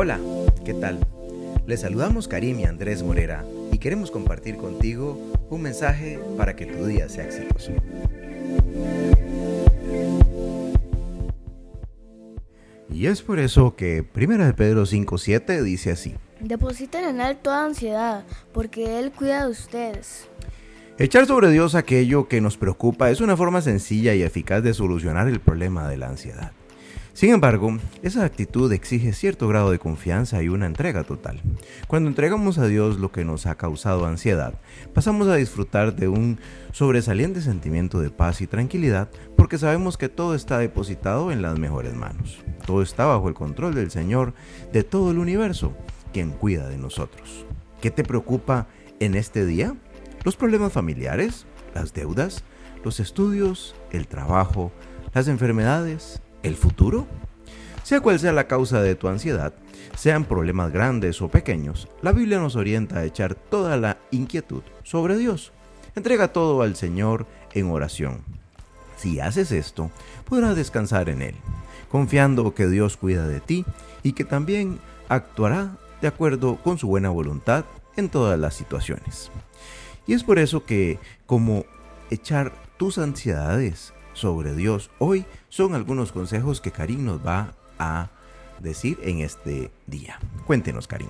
Hola, ¿qué tal? Les saludamos Karim y Andrés Morera y queremos compartir contigo un mensaje para que tu día sea exitoso. Y es por eso que 1 de Pedro 5.7 dice así. Depositen en Él toda ansiedad, porque Él cuida de ustedes. Echar sobre Dios aquello que nos preocupa es una forma sencilla y eficaz de solucionar el problema de la ansiedad. Sin embargo, esa actitud exige cierto grado de confianza y una entrega total. Cuando entregamos a Dios lo que nos ha causado ansiedad, pasamos a disfrutar de un sobresaliente sentimiento de paz y tranquilidad porque sabemos que todo está depositado en las mejores manos. Todo está bajo el control del Señor de todo el universo, quien cuida de nosotros. ¿Qué te preocupa en este día? ¿Los problemas familiares? ¿Las deudas? ¿Los estudios? ¿El trabajo? ¿Las enfermedades? El futuro? Sea cual sea la causa de tu ansiedad, sean problemas grandes o pequeños, la Biblia nos orienta a echar toda la inquietud sobre Dios. Entrega todo al Señor en oración. Si haces esto, podrás descansar en Él, confiando que Dios cuida de ti y que también actuará de acuerdo con su buena voluntad en todas las situaciones. Y es por eso que, como echar tus ansiedades sobre Dios hoy son algunos consejos que Karim nos va a decir en este día. Cuéntenos, Karim.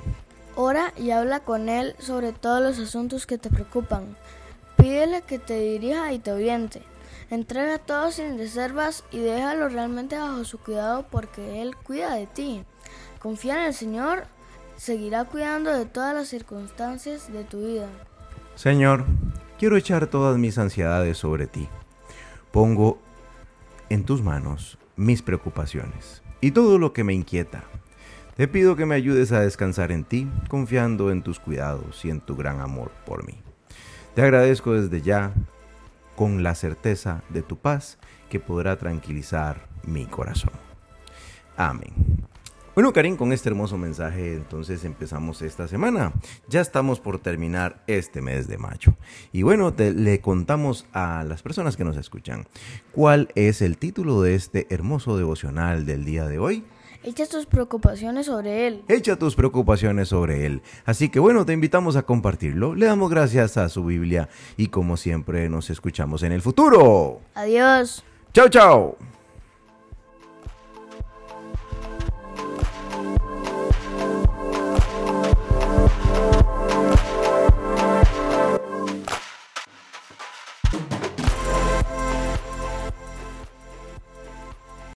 Ora y habla con Él sobre todos los asuntos que te preocupan. Pídele que te dirija y te oriente. Entrega todo sin reservas y déjalo realmente bajo su cuidado porque Él cuida de ti. Confía en el Señor, seguirá cuidando de todas las circunstancias de tu vida. Señor, quiero echar todas mis ansiedades sobre ti. Pongo en tus manos mis preocupaciones y todo lo que me inquieta. Te pido que me ayudes a descansar en ti, confiando en tus cuidados y en tu gran amor por mí. Te agradezco desde ya con la certeza de tu paz que podrá tranquilizar mi corazón. Amén. Bueno, Karim, con este hermoso mensaje entonces empezamos esta semana. Ya estamos por terminar este mes de mayo. Y bueno, le contamos a las personas que nos escuchan cuál es el título de este hermoso devocional del día de hoy. Echa tus preocupaciones sobre Él. Echa tus preocupaciones sobre Él. Así que bueno, te invitamos a compartirlo. Le damos gracias a su Biblia y como siempre nos escuchamos en el futuro. Adiós. Chao, chao.